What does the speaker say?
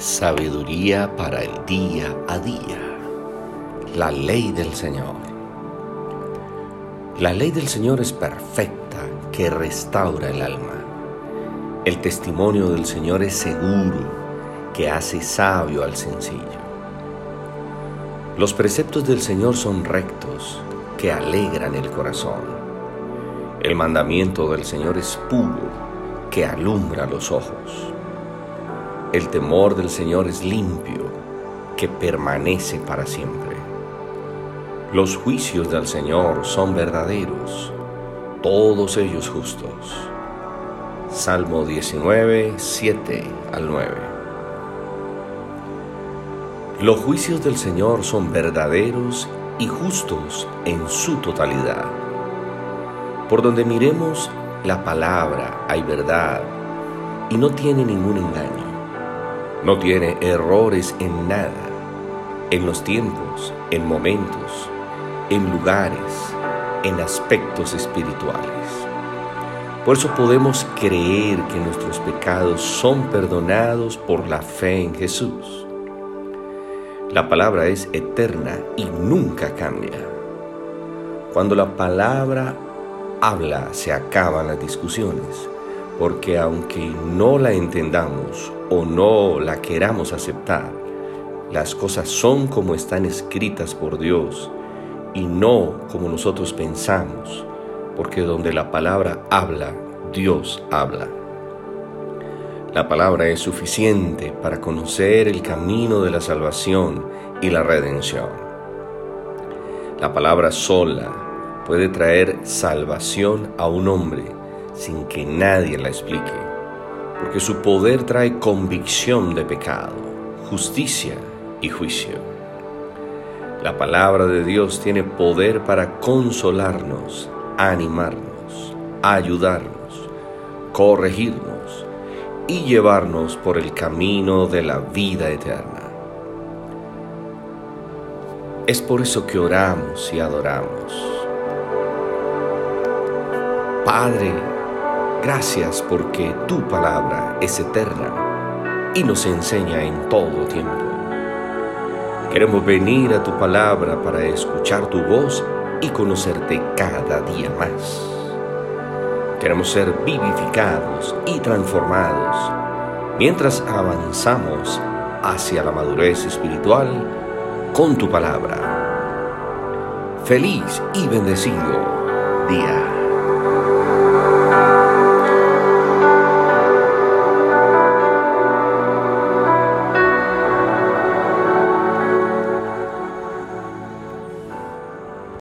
Sabiduría para el día a día. La ley del Señor. La ley del Señor es perfecta, que restaura el alma. El testimonio del Señor es seguro, que hace sabio al sencillo. Los preceptos del Señor son rectos, que alegran el corazón. El mandamiento del Señor es puro, que alumbra los ojos. El temor del Señor es limpio, que permanece para siempre. Los juicios del Señor son verdaderos, todos ellos justos. Salmo 19, 7 al 9. Los juicios del Señor son verdaderos y justos en su totalidad. Por donde miremos la palabra hay verdad y no tiene ningún engaño. No tiene errores en nada, en los tiempos, en momentos, en lugares, en aspectos espirituales. Por eso podemos creer que nuestros pecados son perdonados por la fe en Jesús. La palabra es eterna y nunca cambia. Cuando la palabra habla se acaban las discusiones porque aunque no la entendamos o no la queramos aceptar, las cosas son como están escritas por Dios y no como nosotros pensamos, porque donde la palabra habla, Dios habla. La palabra es suficiente para conocer el camino de la salvación y la redención. La palabra sola puede traer salvación a un hombre sin que nadie la explique, porque su poder trae convicción de pecado, justicia y juicio. La palabra de Dios tiene poder para consolarnos, animarnos, ayudarnos, corregirnos y llevarnos por el camino de la vida eterna. Es por eso que oramos y adoramos. Padre, Gracias porque tu palabra es eterna y nos enseña en todo tiempo. Queremos venir a tu palabra para escuchar tu voz y conocerte cada día más. Queremos ser vivificados y transformados mientras avanzamos hacia la madurez espiritual con tu palabra. Feliz y bendecido día.